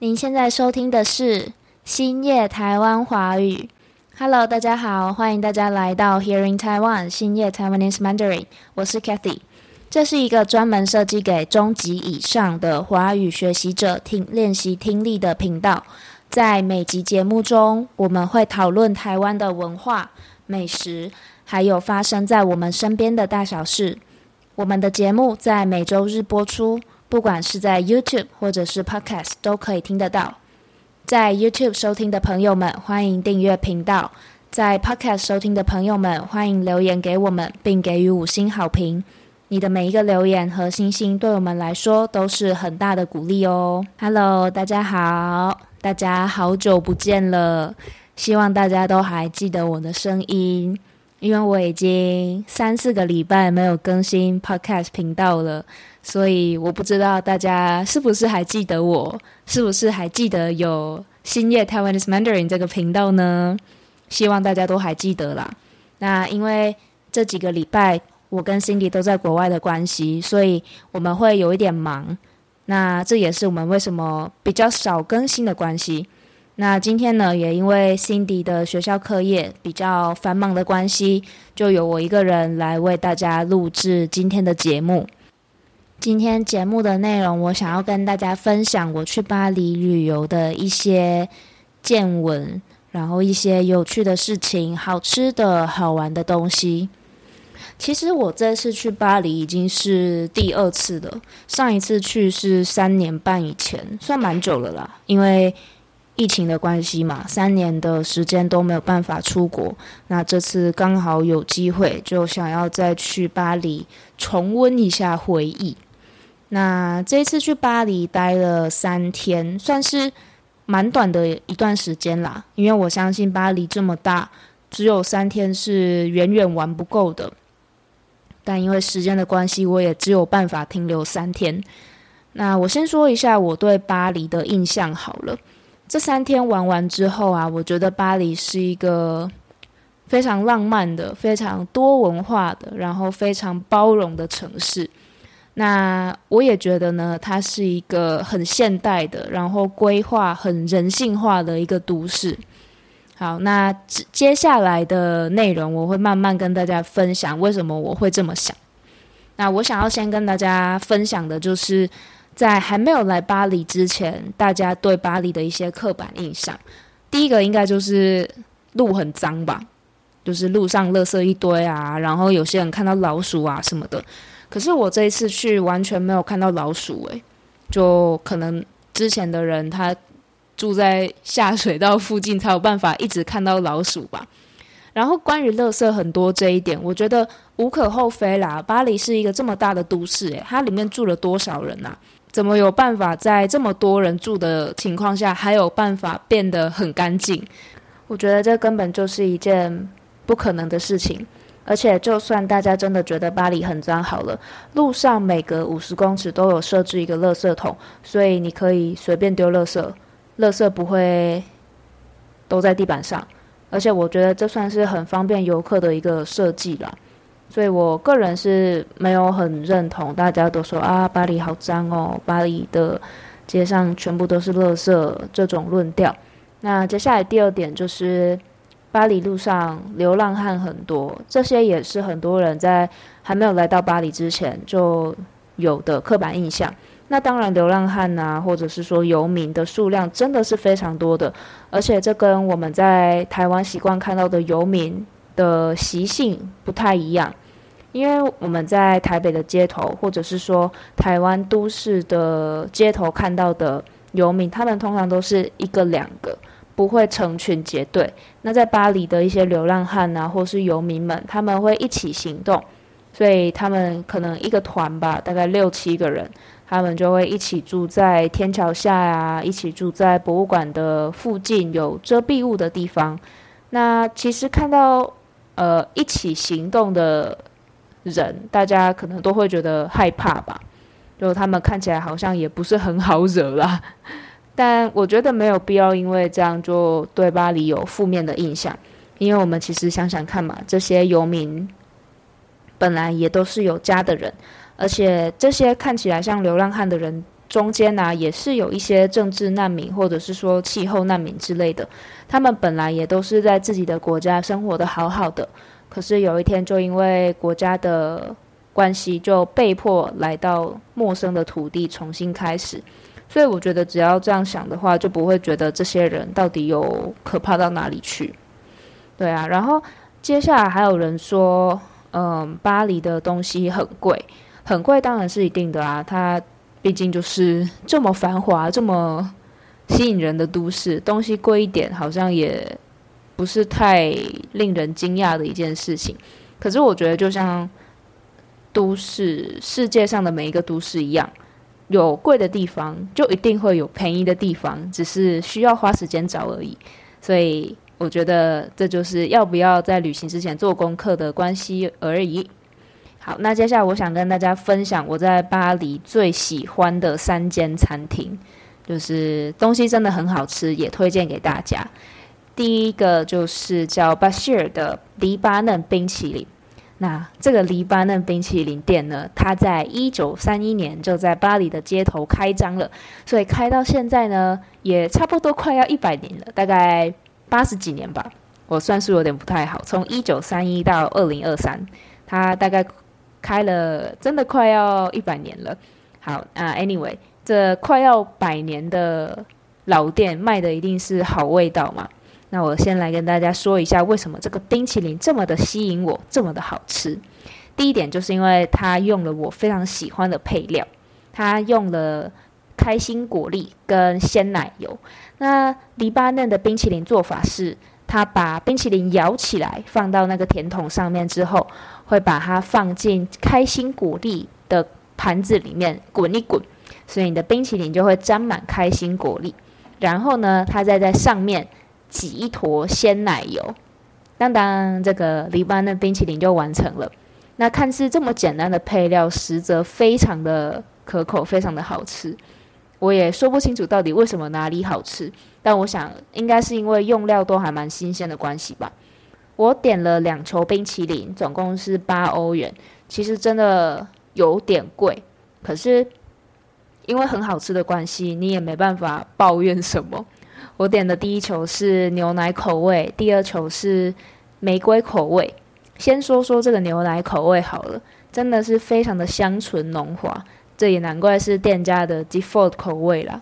您现在收听的是新叶台湾华语。Hello，大家好，欢迎大家来到 Hearing Taiwan 新叶 Taiwanese Mandarin。我是 Kathy，这是一个专门设计给中级以上的华语学习者听练习听力的频道。在每集节目中，我们会讨论台湾的文化、美食，还有发生在我们身边的大小事。我们的节目在每周日播出。不管是在 YouTube 或者是 Podcast 都可以听得到。在 YouTube 收听的朋友们，欢迎订阅频道；在 Podcast 收听的朋友们，欢迎留言给我们，并给予五星好评。你的每一个留言和星星，对我们来说都是很大的鼓励哦。Hello，大家好，大家好久不见了，希望大家都还记得我的声音，因为我已经三四个礼拜没有更新 Podcast 频道了。所以我不知道大家是不是还记得我，是不是还记得有新叶 Taiwanese Mandarin 这个频道呢？希望大家都还记得啦。那因为这几个礼拜我跟 Cindy 都在国外的关系，所以我们会有一点忙。那这也是我们为什么比较少更新的关系。那今天呢，也因为 Cindy 的学校课业比较繁忙的关系，就由我一个人来为大家录制今天的节目。今天节目的内容，我想要跟大家分享我去巴黎旅游的一些见闻，然后一些有趣的事情、好吃的好玩的东西。其实我这次去巴黎已经是第二次了，上一次去是三年半以前，算蛮久了啦。因为疫情的关系嘛，三年的时间都没有办法出国。那这次刚好有机会，就想要再去巴黎重温一下回忆。那这一次去巴黎待了三天，算是蛮短的一段时间啦。因为我相信巴黎这么大，只有三天是远远玩不够的。但因为时间的关系，我也只有办法停留三天。那我先说一下我对巴黎的印象好了。这三天玩完之后啊，我觉得巴黎是一个非常浪漫的、非常多文化的，然后非常包容的城市。那我也觉得呢，它是一个很现代的，然后规划很人性化的一个都市。好，那接下来的内容我会慢慢跟大家分享为什么我会这么想。那我想要先跟大家分享的就是在还没有来巴黎之前，大家对巴黎的一些刻板印象。第一个应该就是路很脏吧，就是路上垃圾一堆啊，然后有些人看到老鼠啊什么的。可是我这一次去完全没有看到老鼠诶，就可能之前的人他住在下水道附近才有办法一直看到老鼠吧。然后关于垃圾很多这一点，我觉得无可厚非啦。巴黎是一个这么大的都市诶，它里面住了多少人呐？怎么有办法在这么多人住的情况下还有办法变得很干净？我觉得这根本就是一件不可能的事情。而且，就算大家真的觉得巴黎很脏，好了，路上每隔五十公尺都有设置一个垃圾桶，所以你可以随便丢垃圾，垃圾不会都在地板上。而且，我觉得这算是很方便游客的一个设计啦。所以我个人是没有很认同大家都说啊，巴黎好脏哦，巴黎的街上全部都是垃圾这种论调。那接下来第二点就是。巴黎路上流浪汉很多，这些也是很多人在还没有来到巴黎之前就有的刻板印象。那当然，流浪汉呐，或者是说游民的数量真的是非常多的，而且这跟我们在台湾习惯看到的游民的习性不太一样。因为我们在台北的街头，或者是说台湾都市的街头看到的游民，他们通常都是一个两个。不会成群结队。那在巴黎的一些流浪汉啊，或是游民们，他们会一起行动，所以他们可能一个团吧，大概六七个人，他们就会一起住在天桥下呀，一起住在博物馆的附近有遮蔽物的地方。那其实看到呃一起行动的人，大家可能都会觉得害怕吧，就他们看起来好像也不是很好惹啦。但我觉得没有必要，因为这样就对巴黎有负面的印象。因为我们其实想想看嘛，这些游民本来也都是有家的人，而且这些看起来像流浪汉的人，中间呢，也是有一些政治难民，或者是说气候难民之类的。他们本来也都是在自己的国家生活的好好的，可是有一天就因为国家的关系，就被迫来到陌生的土地重新开始。所以我觉得，只要这样想的话，就不会觉得这些人到底有可怕到哪里去。对啊，然后接下来还有人说，嗯，巴黎的东西很贵，很贵当然是一定的啦，它。毕竟就是这么繁华、这么吸引人的都市，东西贵一点好像也不是太令人惊讶的一件事情。可是我觉得，就像都市世界上的每一个都市一样，有贵的地方，就一定会有便宜的地方，只是需要花时间找而已。所以我觉得，这就是要不要在旅行之前做功课的关系而已。好，那接下来我想跟大家分享我在巴黎最喜欢的三间餐厅，就是东西真的很好吃，也推荐给大家。第一个就是叫巴希尔的黎巴嫩冰淇淋。那这个黎巴嫩冰淇淋店呢，它在一九三一年就在巴黎的街头开张了，所以开到现在呢，也差不多快要一百年了，大概八十几年吧。我算数有点不太好，从一九三一到二零二三，它大概。开了真的快要一百年了，好啊，Anyway，这快要百年的老店卖的一定是好味道嘛？那我先来跟大家说一下，为什么这个冰淇淋这么的吸引我，这么的好吃。第一点就是因为它用了我非常喜欢的配料，它用了开心果粒跟鲜奶油。那黎巴嫩的冰淇淋做法是，它把冰淇淋摇起来，放到那个甜筒上面之后。会把它放进开心果粒的盘子里面滚一滚，所以你的冰淇淋就会沾满开心果粒。然后呢，它再在上面挤一坨鲜奶油，当当，这个黎巴嫩冰淇淋就完成了。那看似这么简单的配料，实则非常的可口，非常的好吃。我也说不清楚到底为什么哪里好吃，但我想应该是因为用料都还蛮新鲜的关系吧。我点了两球冰淇淋，总共是八欧元。其实真的有点贵，可是因为很好吃的关系，你也没办法抱怨什么。我点的第一球是牛奶口味，第二球是玫瑰口味。先说说这个牛奶口味好了，真的是非常的香醇浓滑，这也难怪是店家的 default 口味啦。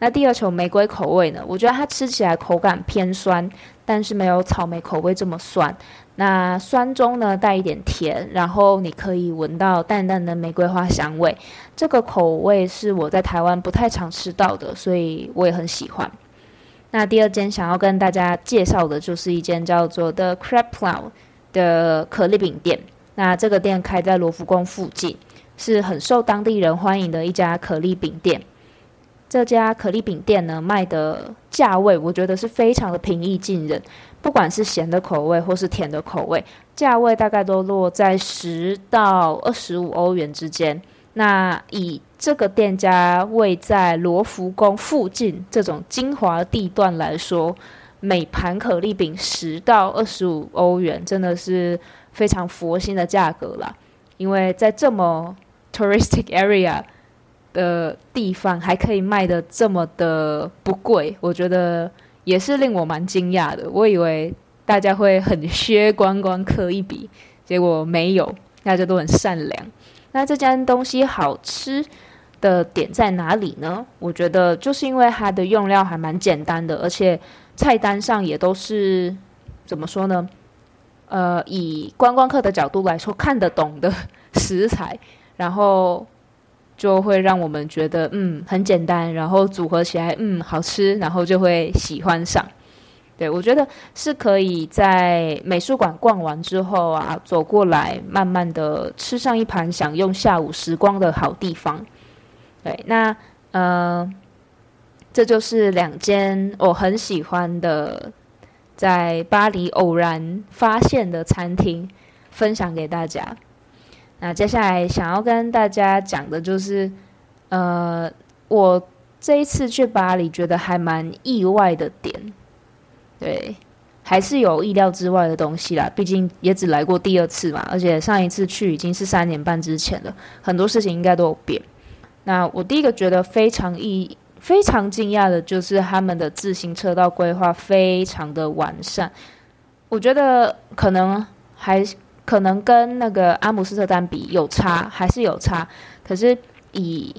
那第二球玫瑰口味呢？我觉得它吃起来口感偏酸。但是没有草莓口味这么酸，那酸中呢带一点甜，然后你可以闻到淡淡的玫瑰花香味。这个口味是我在台湾不太常吃到的，所以我也很喜欢。那第二间想要跟大家介绍的就是一间叫做 The Crab Cloud 的可丽饼店。那这个店开在罗浮宫附近，是很受当地人欢迎的一家可丽饼店。这家可丽饼店呢，卖的价位我觉得是非常的平易近人，不管是咸的口味或是甜的口味，价位大概都落在十到二十五欧元之间。那以这个店家位在罗浮宫附近这种精华地段来说，每盘可丽饼十到二十五欧元，真的是非常佛心的价格啦。因为在这么 touristic area。的地方还可以卖的这么的不贵，我觉得也是令我蛮惊讶的。我以为大家会很削观光客一笔，结果没有，大家都很善良。那这家东西好吃的点在哪里呢？我觉得就是因为它的用料还蛮简单的，而且菜单上也都是怎么说呢？呃，以观光客的角度来说，看得懂的食材，然后。就会让我们觉得嗯很简单，然后组合起来嗯好吃，然后就会喜欢上。对我觉得是可以在美术馆逛完之后啊，走过来慢慢的吃上一盘，享用下午时光的好地方。对，那呃，这就是两间我很喜欢的在巴黎偶然发现的餐厅，分享给大家。那接下来想要跟大家讲的就是，呃，我这一次去巴黎觉得还蛮意外的点，对，还是有意料之外的东西啦。毕竟也只来过第二次嘛，而且上一次去已经是三年半之前了，很多事情应该都有变。那我第一个觉得非常意、非常惊讶的就是他们的自行车道规划非常的完善。我觉得可能还可能跟那个阿姆斯特丹比有差，还是有差。可是以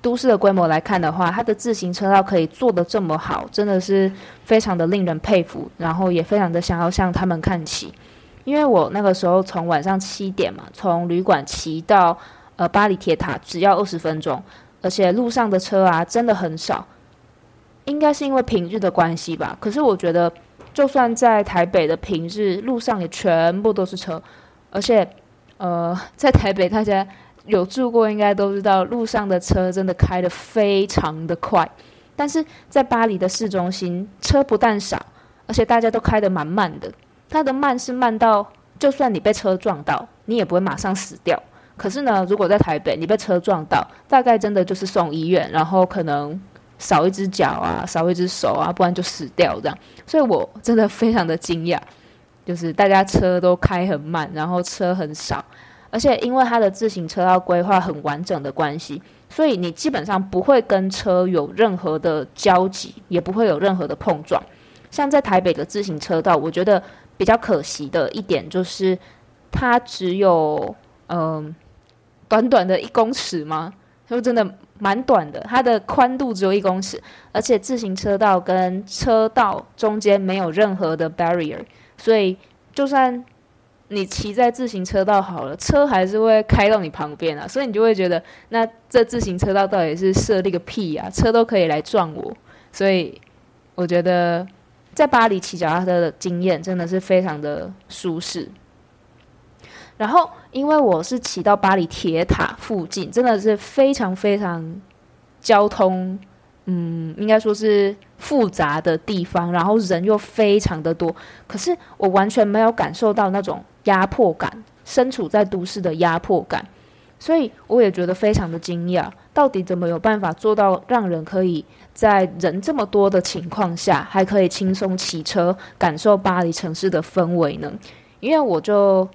都市的规模来看的话，它的自行车道可以做得这么好，真的是非常的令人佩服，然后也非常的想要向他们看齐。因为我那个时候从晚上七点嘛，从旅馆骑到呃巴黎铁塔只要二十分钟，而且路上的车啊真的很少，应该是因为平日的关系吧。可是我觉得，就算在台北的平日，路上也全部都是车，而且呃在台北大家有住过，应该都知道路上的车真的开得非常的快，但是在巴黎的市中心，车不但少，而且大家都开得蛮慢的。它的慢是慢到，就算你被车撞到，你也不会马上死掉。可是呢，如果在台北，你被车撞到，大概真的就是送医院，然后可能少一只脚啊，少一只手啊，不然就死掉这样。所以我真的非常的惊讶，就是大家车都开很慢，然后车很少，而且因为它的自行车道规划很完整的关系，所以你基本上不会跟车有任何的交集，也不会有任何的碰撞。像在台北的自行车道，我觉得。比较可惜的一点就是，它只有嗯短短的一公尺吗？就真的蛮短的，它的宽度只有一公尺，而且自行车道跟车道中间没有任何的 barrier，所以就算你骑在自行车道好了，车还是会开到你旁边啊，所以你就会觉得，那这自行车道到底是设立个屁啊？车都可以来撞我，所以我觉得。在巴黎骑脚踏车的经验真的是非常的舒适。然后，因为我是骑到巴黎铁塔附近，真的是非常非常交通，嗯，应该说是复杂的地方，然后人又非常的多，可是我完全没有感受到那种压迫感，身处在都市的压迫感，所以我也觉得非常的惊讶，到底怎么有办法做到让人可以。在人这么多的情况下，还可以轻松骑车，感受巴黎城市的氛围呢？因为我就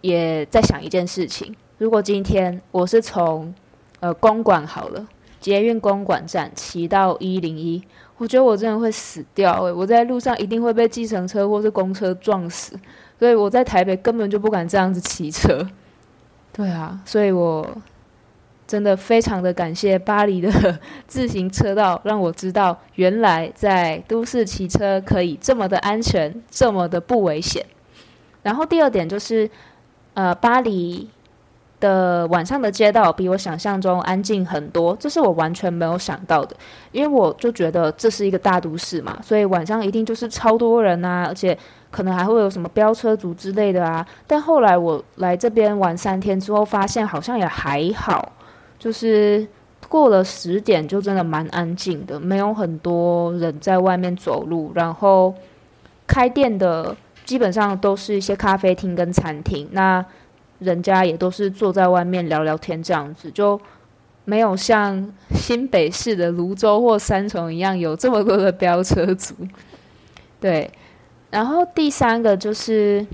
也在想一件事情：如果今天我是从呃公馆好了，捷运公馆站骑到一零一，我觉得我真的会死掉诶，我在路上一定会被计程车或是公车撞死，所以我在台北根本就不敢这样子骑车。对啊，所以我。真的非常的感谢巴黎的自行车道，让我知道原来在都市骑车可以这么的安全，这么的不危险。然后第二点就是，呃，巴黎的晚上的街道比我想象中安静很多，这是我完全没有想到的。因为我就觉得这是一个大都市嘛，所以晚上一定就是超多人啊，而且可能还会有什么飙车族之类的啊。但后来我来这边玩三天之后，发现好像也还好。就是过了十点，就真的蛮安静的，没有很多人在外面走路。然后开店的基本上都是一些咖啡厅跟餐厅，那人家也都是坐在外面聊聊天这样子，就没有像新北市的泸州或三重一样有这么多的飙车族。对，然后第三个就是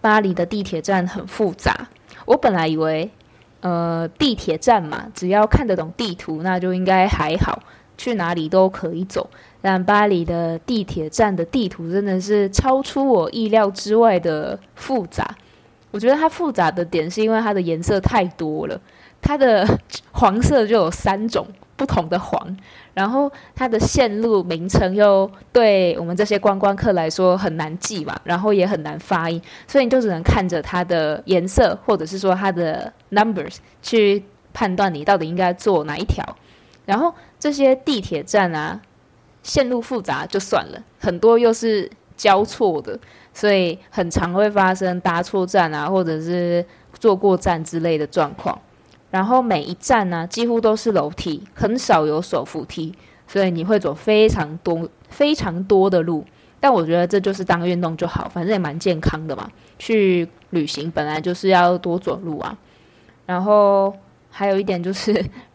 巴黎的地铁站很复杂，我本来以为。呃，地铁站嘛，只要看得懂地图，那就应该还好，去哪里都可以走。但巴黎的地铁站的地图真的是超出我意料之外的复杂。我觉得它复杂的点是因为它的颜色太多了，它的 黄色就有三种。不同的黄，然后它的线路名称又对我们这些观光客来说很难记嘛，然后也很难发音，所以你就只能看着它的颜色，或者是说它的 numbers 去判断你到底应该坐哪一条。然后这些地铁站啊，线路复杂就算了，很多又是交错的，所以很常会发生搭错站啊，或者是坐过站之类的状况。然后每一站呢，几乎都是楼梯，很少有手扶梯，所以你会走非常多、非常多的路。但我觉得这就是当运动就好，反正也蛮健康的嘛。去旅行本来就是要多走路啊。然后还有一点就是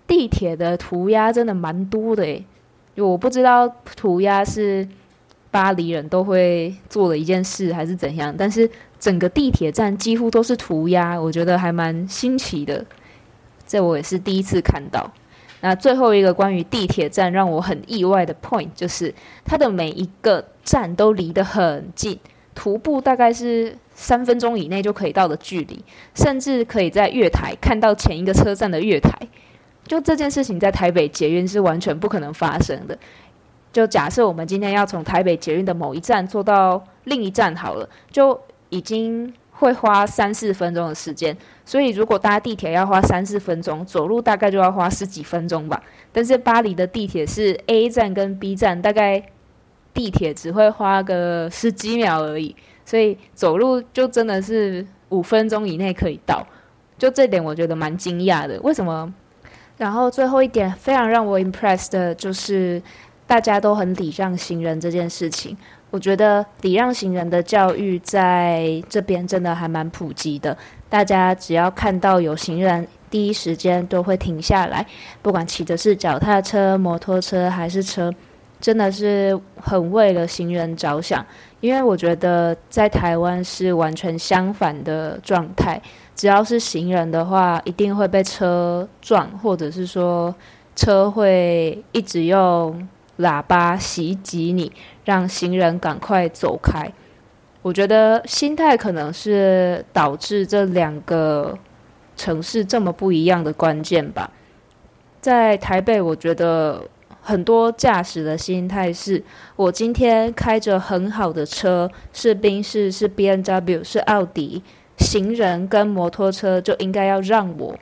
地铁的涂鸦真的蛮多的诶，我不知道涂鸦是巴黎人都会做的一件事还是怎样，但是整个地铁站几乎都是涂鸦，我觉得还蛮新奇的。这我也是第一次看到。那最后一个关于地铁站让我很意外的 point 就是它的每一个站都离得很近，徒步大概是三分钟以内就可以到的距离，甚至可以在月台看到前一个车站的月台。就这件事情在台北捷运是完全不可能发生的。就假设我们今天要从台北捷运的某一站坐到另一站好了，就已经会花三四分钟的时间。所以如果搭地铁要花三四分钟，走路大概就要花十几分钟吧。但是巴黎的地铁是 A 站跟 B 站，大概地铁只会花个十几秒而已，所以走路就真的是五分钟以内可以到。就这点我觉得蛮惊讶的。为什么？然后最后一点非常让我 impressed 的就是。大家都很礼让行人这件事情，我觉得礼让行人的教育在这边真的还蛮普及的。大家只要看到有行人，第一时间都会停下来，不管骑的是脚踏车、摩托车还是车，真的是很为了行人着想。因为我觉得在台湾是完全相反的状态，只要是行人的话，一定会被车撞，或者是说车会一直用。喇叭袭击你，让行人赶快走开。我觉得心态可能是导致这两个城市这么不一样的关键吧。在台北，我觉得很多驾驶的心态是：我今天开着很好的车，是宾士、是 B N W、是奥迪，行人跟摩托车就应该要让我，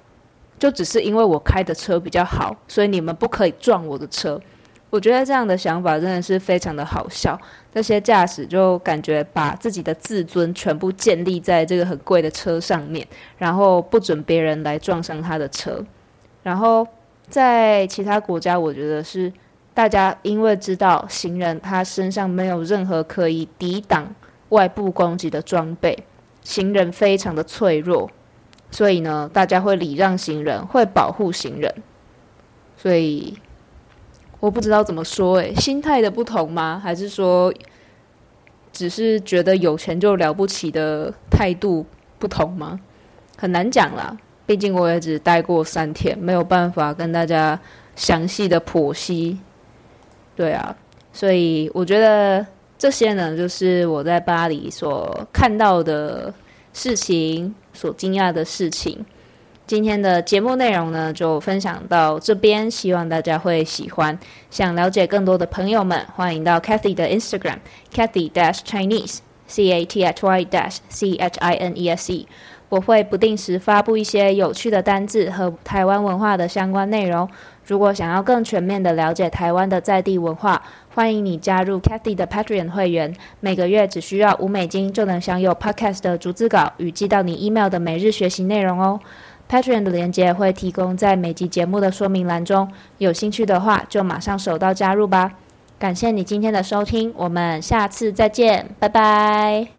就只是因为我开的车比较好，所以你们不可以撞我的车。我觉得这样的想法真的是非常的好笑。这些驾驶就感觉把自己的自尊全部建立在这个很贵的车上面，然后不准别人来撞上他的车。然后在其他国家，我觉得是大家因为知道行人他身上没有任何可以抵挡外部攻击的装备，行人非常的脆弱，所以呢，大家会礼让行人，会保护行人，所以。我不知道怎么说，诶，心态的不同吗？还是说，只是觉得有钱就了不起的态度不同吗？很难讲啦，毕竟我也只待过三天，没有办法跟大家详细的剖析。对啊，所以我觉得这些呢，就是我在巴黎所看到的事情，所惊讶的事情。今天的节目内容呢，就分享到这边，希望大家会喜欢。想了解更多的朋友们，欢迎到 Cathy 的 Instagram Cathy Dash Chinese C A T H Y Dash C H I N E S E。我会不定时发布一些有趣的单字和台湾文化的相关内容。如果想要更全面的了解台湾的在地文化，欢迎你加入 Cathy 的 Patreon 会员，每个月只需要五美金就能享有 Podcast 的逐字稿与寄到你 email 的每日学习内容哦。Patreon 的链接会提供在每集节目的说明栏中，有兴趣的话就马上手到加入吧。感谢你今天的收听，我们下次再见，拜拜。